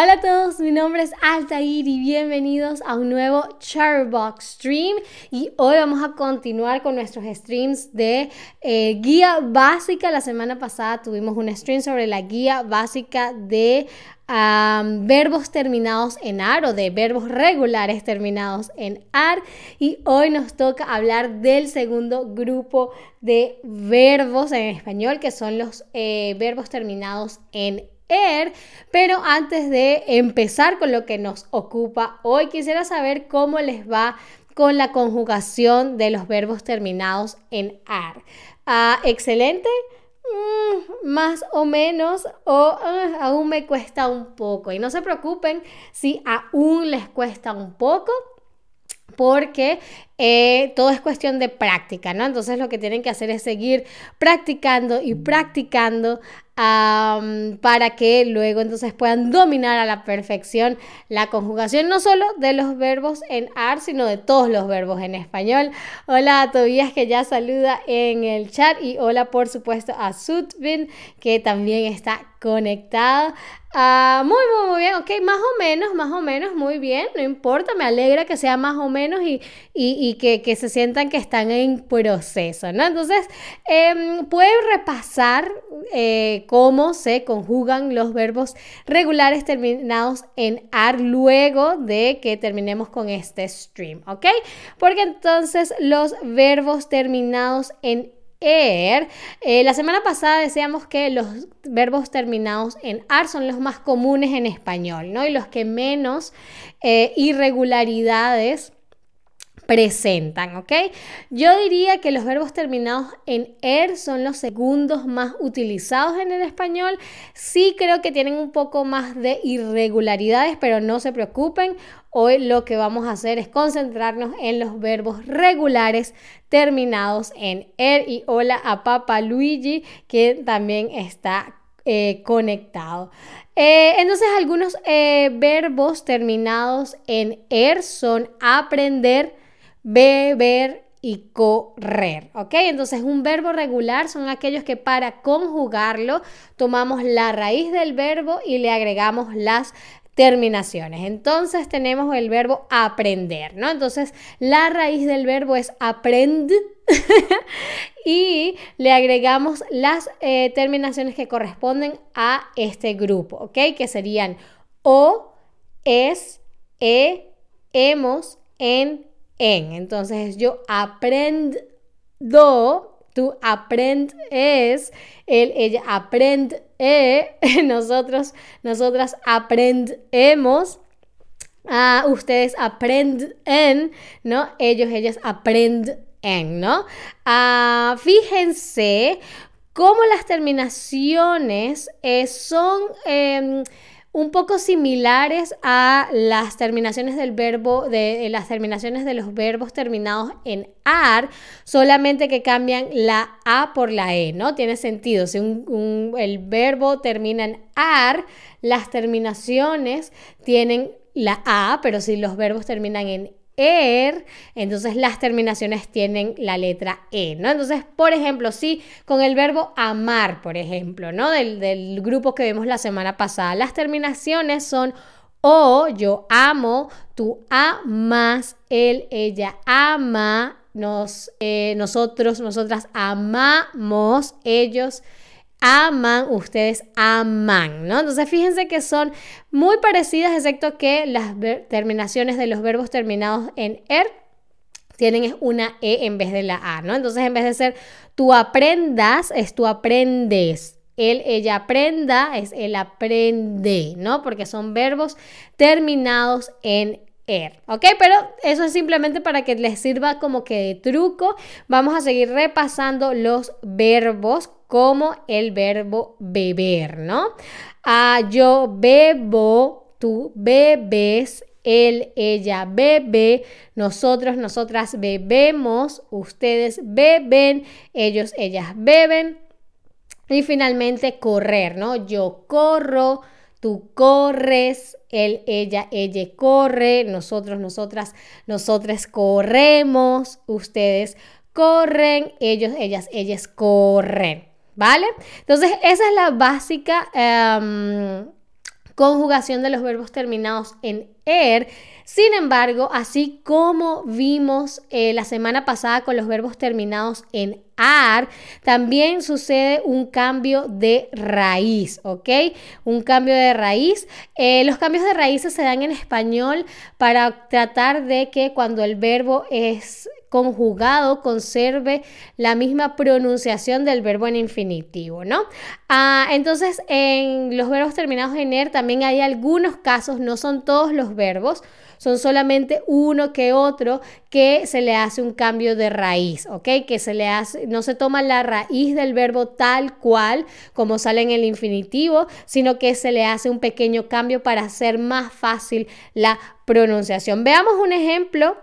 Hola a todos, mi nombre es Altair y bienvenidos a un nuevo Charbox Stream y hoy vamos a continuar con nuestros streams de eh, guía básica. La semana pasada tuvimos un stream sobre la guía básica de verbos terminados en AR o de verbos regulares terminados en AR y hoy nos toca hablar del segundo grupo de verbos en español que son los eh, verbos terminados en Er, pero antes de empezar con lo que nos ocupa hoy, quisiera saber cómo les va con la conjugación de los verbos terminados en AR. Ah, excelente, mm, más o menos, o ah, aún me cuesta un poco. Y no se preocupen si aún les cuesta un poco porque eh, todo es cuestión de práctica, ¿no? Entonces lo que tienen que hacer es seguir practicando y practicando para que luego entonces puedan dominar a la perfección la conjugación no solo de los verbos en AR, sino de todos los verbos en español. Hola a Tobías que ya saluda en el chat y hola por supuesto a Sutvin que también está conectado. Ah, muy, muy, muy bien, ok, más o menos, más o menos, muy bien, no importa, me alegra que sea más o menos y, y, que, que, se sientan que están en proceso, ¿no? Entonces, eh, pueden repasar eh, cómo se conjugan los verbos regulares terminados en AR luego de que terminemos con este stream, ¿ok? Porque entonces los verbos terminados en Er. Eh, la semana pasada decíamos que los verbos terminados en AR son los más comunes en español, ¿no? Y los que menos eh, irregularidades presentan, ¿ok? Yo diría que los verbos terminados en er son los segundos más utilizados en el español. Sí creo que tienen un poco más de irregularidades, pero no se preocupen. Hoy lo que vamos a hacer es concentrarnos en los verbos regulares terminados en er. Y hola a Papa Luigi, que también está eh, conectado. Eh, entonces, algunos eh, verbos terminados en er son aprender, beber y correr, ¿ok? Entonces un verbo regular son aquellos que para conjugarlo tomamos la raíz del verbo y le agregamos las terminaciones. Entonces tenemos el verbo aprender, ¿no? Entonces la raíz del verbo es aprend y le agregamos las eh, terminaciones que corresponden a este grupo, ¿ok? Que serían o, es, e, hemos, en, en. Entonces yo aprendo, tú aprendes, él, ella aprende, nosotros, nosotras aprendemos. a ustedes aprenden, ¿no? Ellos, ellas aprenden, ¿no? Ah, fíjense cómo las terminaciones eh, son... Em, un poco similares a las terminaciones del verbo, de, las terminaciones de los verbos terminados en AR, solamente que cambian la A por la E, ¿no? Tiene sentido. Si el verbo termina en AR, las terminaciones tienen la A, pero si los verbos terminan en er, entonces las terminaciones tienen la letra e, ¿no? Entonces, por ejemplo, si con el verbo amar, por ejemplo, ¿no? Del, del grupo que vimos la semana pasada, las terminaciones son o, yo amo, tú amas, él, ella ama, nos, eh, nosotros, nosotras amamos, ellos aman, ustedes aman, ¿no? Entonces fíjense que son muy parecidas, excepto que las terminaciones de los verbos terminados en er tienen una e en vez de la a, ¿no? Entonces en vez de ser tú aprendas, es tú aprendes. Él, ella aprenda, es él aprende, ¿no? Porque son verbos terminados en Er, ¿ok? Pero eso es simplemente para que les sirva como que de truco. Vamos a seguir repasando los verbos como el verbo beber, ¿no? Ah, yo bebo, tú bebes, él, ella bebe, nosotros, nosotras bebemos, ustedes beben, ellos, ellas beben. Y finalmente correr, ¿no? Yo corro, tú corres, él, ella, ella corre, nosotros, nosotras, nosotras corremos, ustedes corren, ellos, ellas, ellas corren. ¿Vale? Entonces, esa es la básica em, conjugación de los verbos terminados en er. Sin embargo, así como vimos eh, la semana pasada con los verbos terminados en ar, también sucede un cambio de raíz, ¿ok? Un cambio de raíz. Eh, los cambios de raíces se dan en español para tratar de que cuando el verbo es conjugado conserve la misma pronunciación del verbo en infinitivo, ¿no? Ah, entonces, en los verbos terminados en er también hay algunos casos, no son todos los verbos, son solamente uno que otro que se le hace un cambio de raíz, ¿ok? Que se le hace, no se toma la raíz del verbo tal cual como sale en el infinitivo, sino que se le hace un pequeño cambio para hacer más fácil la pronunciación. Veamos un ejemplo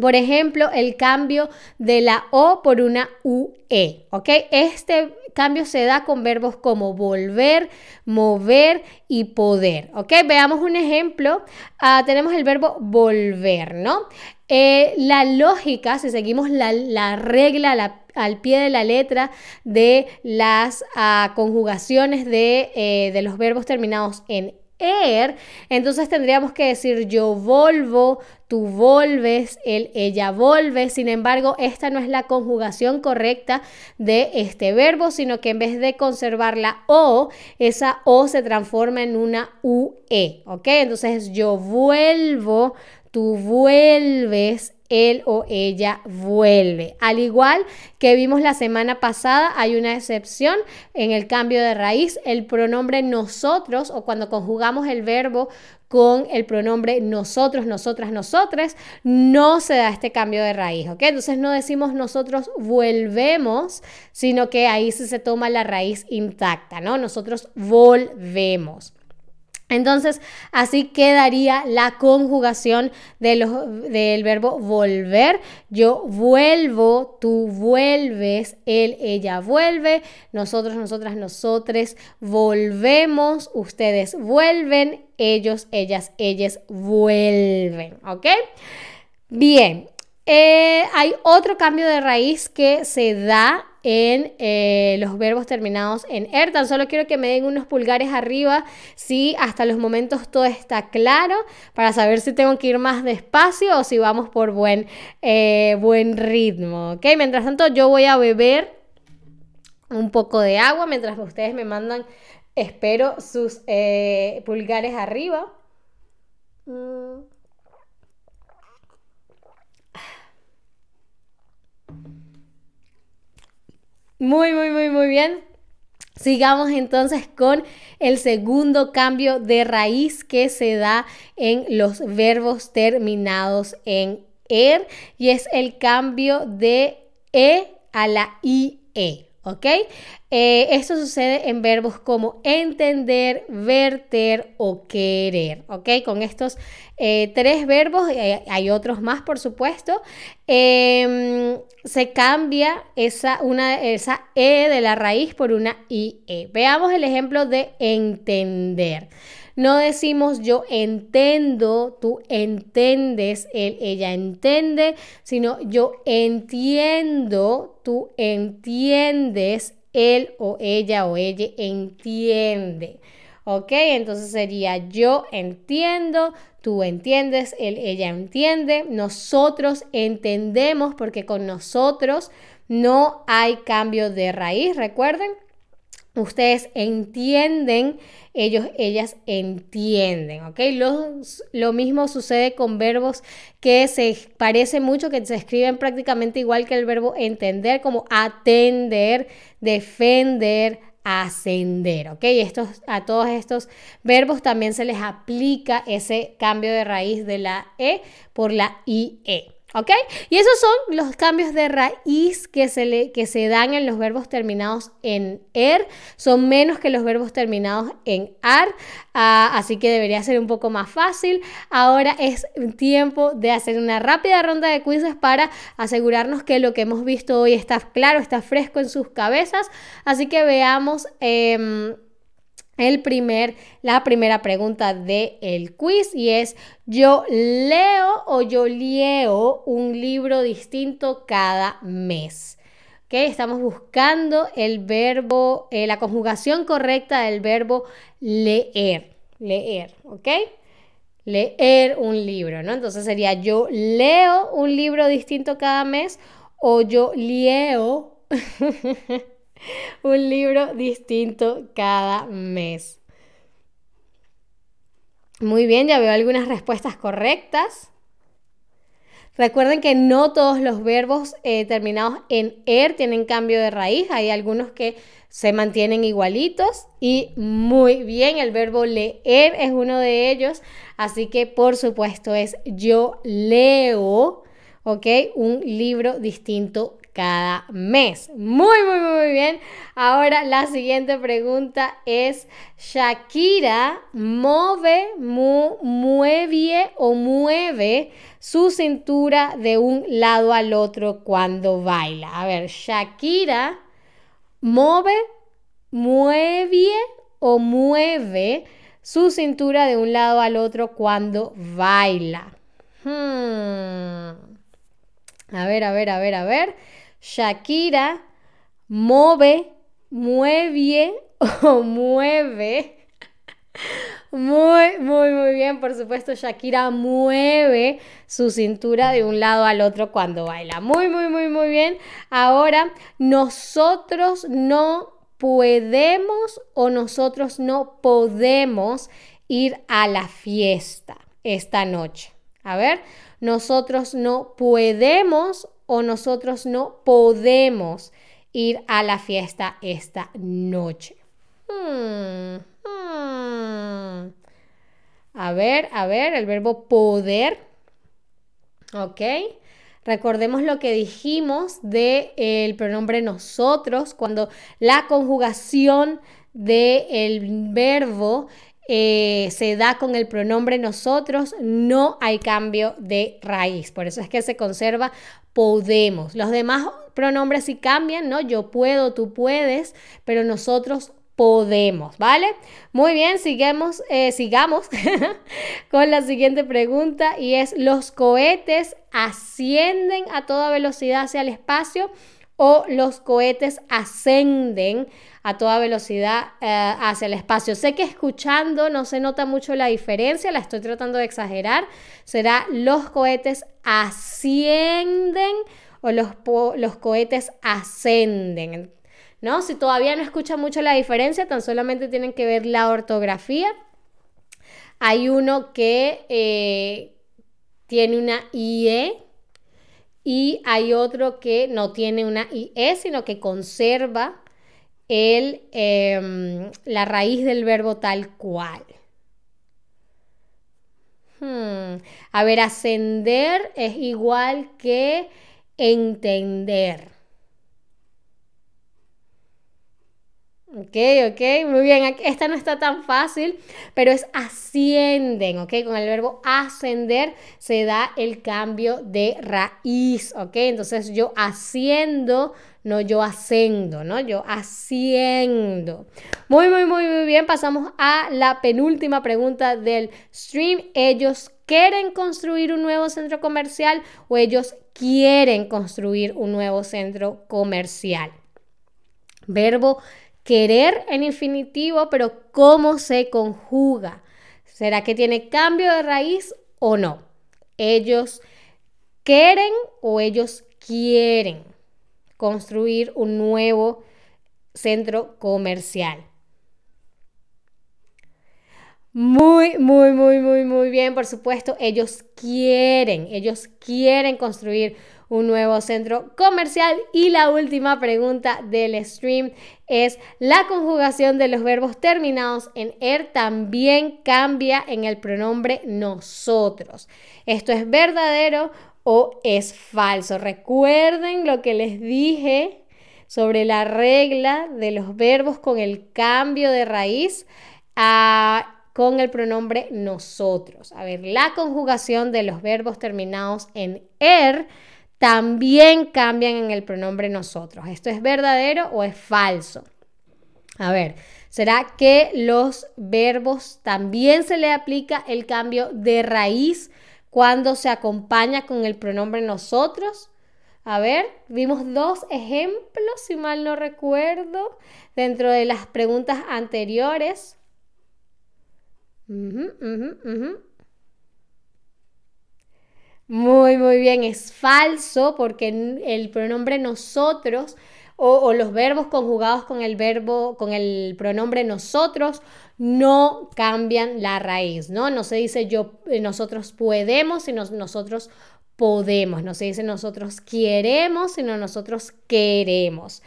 por ejemplo, el cambio de la O por una UE, ¿ok? Este cambio se da con verbos como volver, mover y poder, ¿ok? Veamos un ejemplo. Ah, tenemos el verbo volver, ¿no? Eh, la lógica, si seguimos la, regla al pie de la letra de las ah, conjugaciones de, eh, de los verbos terminados en er, entonces tendríamos que decir yo volvo, tú volves, él, ella vuelve. Sin embargo, esta no es la conjugación correcta de este verbo, sino que en vez de conservar la O, esa O se transforma en una UE, ¿ok? Entonces yo vuelvo, tú vuelves, él o ella vuelve. Al igual que vimos la semana pasada, hay una excepción en el cambio de raíz. El pronombre nosotros o cuando conjugamos el verbo con el pronombre nosotros, nosotras, nosotres, no se da este cambio de raíz, ¿ok? Entonces no decimos nosotros volvemos, sino que ahí sí se toma la raíz intacta, ¿no? Nosotros volvemos. Entonces, así quedaría la conjugación del verbo volver. Yo vuelvo, tú vuelves, él, ella vuelve, nosotros, nosotras, nosotres volvemos, ustedes vuelven, ellos, ellas, ellas vuelven. ¿Ok? Bien, eh, hay otro cambio de raíz que se da en eh, los verbos terminados en er. Tan solo quiero que me den unos pulgares arriba si hasta los momentos todo está claro para saber si tengo que ir más despacio o si vamos por buen, eh, buen ritmo. ¿ok? Mientras tanto yo voy a beber un poco de agua mientras ustedes me mandan, espero, sus pulgares arriba. Mm. Muy, muy, muy, muy bien. Sigamos entonces con el segundo cambio de raíz que se da en los verbos terminados en er y es el cambio de e a la ie. ¿Ok? Eh, esto sucede en verbos como entender, verter o querer, ¿ok? Con estos eh, tres verbos, eh, hay otros más por supuesto, em, se cambia esa, una, esa E de la raíz por una IE. Veamos el ejemplo de entender. No decimos yo entiendo, tú entiendes, él, ella entiende, sino yo entiendo, tú entiendes, él o ella o ella entiende. ¿Ok? Entonces sería yo entiendo, tú entiendes, él, ella entiende, nosotros entendemos porque con nosotros no hay cambio de raíz, recuerden. Ustedes entienden ellos, ellas entienden, ¿ok? Lo, mismo sucede con verbos que se parece mucho, que se escriben prácticamente igual que el verbo entender, como atender, defender, ascender, ¿ok? Estos, a todos estos verbos también se les aplica ese cambio de raíz de la E por la IE. ¿Ok? Y esos son los cambios de raíz que se, le, que se dan en los verbos terminados en er. Son menos que los verbos terminados en ar. Ah, así que debería ser un poco más fácil. Ahora es tiempo de hacer una rápida ronda de quizzes para asegurarnos que lo que hemos visto hoy está claro, está fresco en sus cabezas. Así que veamos. Em, el primer, la primera pregunta del el quiz y es, ¿yo leo o yo leo un libro distinto cada mes? ¿Okay? Estamos buscando el verbo, eh, la conjugación correcta del verbo leer. leer, ¿ok? Leer un libro, ¿no? Entonces sería yo leo un libro distinto cada mes o yo leo un libro distinto cada mes. Muy bien, ya veo algunas respuestas correctas. Recuerden que no todos los verbos eh, terminados en er tienen cambio de raíz. Hay algunos que se mantienen igualitos y muy bien, el verbo leer es uno de ellos. Así que por supuesto es yo leo. Un libro distinto cada mes. Muy, muy, muy bien. Ahora la siguiente pregunta es, Shakira mueve, mueve o mueve su cintura de un lado al otro cuando baila. A ver, Shakira mueve, mueve o mueve su cintura de un lado al otro cuando baila. Hmm. A ver, a ver, a ver, a ver. Shakira mueve, mueve o mueve. Muy, muy, muy bien. Por supuesto, Shakira mueve su cintura de un lado al otro cuando baila. Muy, muy, muy, muy bien. Ahora, nosotros no podemos o nosotros no podemos ir a la fiesta esta noche. A ver, nosotros no podemos o nosotros no podemos ir a la fiesta esta noche. Hmm, hmm. A ver, a ver, el verbo poder. ¿Ok? Recordemos lo que dijimos del pronombre nosotros, cuando la conjugación del verbo eh, se da con el pronombre nosotros, no hay cambio de raíz. Por eso es que se conserva podemos. Los demás pronombres sí cambian, ¿no? Yo puedo, tú puedes, pero nosotros podemos, ¿vale? Muy bien, sigamos, eh, sigamos con la siguiente pregunta y es, ¿los cohetes ascienden a toda velocidad hacia el espacio o los cohetes ascenden a toda velocidad eh, hacia el espacio. Sé que escuchando no se nota mucho la diferencia, la estoy tratando de exagerar. Será los cohetes ascienden o los, los cohetes ascenden. ¿No? Si todavía no escuchan mucho la diferencia, tan solamente tienen que ver la ortografía. Hay uno que eh, tiene una IE y hay otro que no tiene una IE, sino que conserva el, em, la raíz del verbo tal cual. Hmm. A ver, ascender es igual que entender. Ok, ok, muy bien. Esta no está tan fácil, pero es ascienden, ok. Con el verbo ascender se da el cambio de raíz, ok. Entonces yo asciendo, no yo ascendo, ¿no? Yo asciendo. Muy, muy, muy, muy bien. Pasamos a la penúltima pregunta del stream. ¿Ellos quieren construir un nuevo centro comercial o ellos quieren construir un nuevo centro comercial? Verbo querer en infinitivo, pero ¿cómo se conjuga? ¿Será que tiene cambio de raíz o no? Ellos quieren o ellos quieren construir un nuevo centro comercial. Muy, muy, muy, muy, muy bien, por supuesto, ellos quieren, ellos quieren construir un nuevo centro comercial. Y la última pregunta del stream es, ¿la conjugación de los verbos terminados en er también cambia en el pronombre nosotros? ¿Esto es verdadero o es falso? Recuerden lo que les dije sobre la regla de los verbos con el cambio de raíz. a con el pronombre nosotros. A ver, la conjugación de los verbos terminados en er también cambian en el pronombre nosotros. ¿Esto es verdadero o es falso? A ver, ¿será que los verbos también se le aplica el cambio de raíz cuando se acompaña con el pronombre nosotros? A ver, vimos dos ejemplos, si mal no recuerdo, dentro de las preguntas anteriores. Muy, muy bien, es falso porque el pronombre nosotros o, los verbos conjugados con el verbo, con el pronombre nosotros, no cambian la raíz, ¿no? No se dice yo, eh, nosotros podemos, sino nosotros podemos. No se dice nosotros queremos, sino nosotros queremos.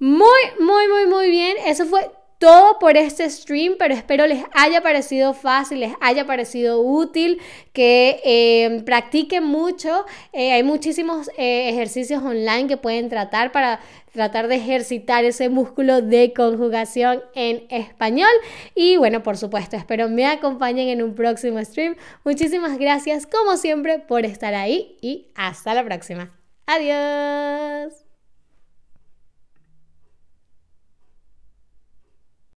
Muy, muy, muy, muy bien. Eso fue todo por este stream, pero espero les haya parecido fácil, les haya parecido útil, que eh, practiquen mucho. Eh, hay muchísimos eh, ejercicios online que pueden tratar para tratar de ejercitar ese músculo de conjugación en español. Y bueno, por supuesto, espero me acompañen en un próximo stream. Muchísimas gracias, como siempre, por estar ahí y hasta la próxima. Adiós.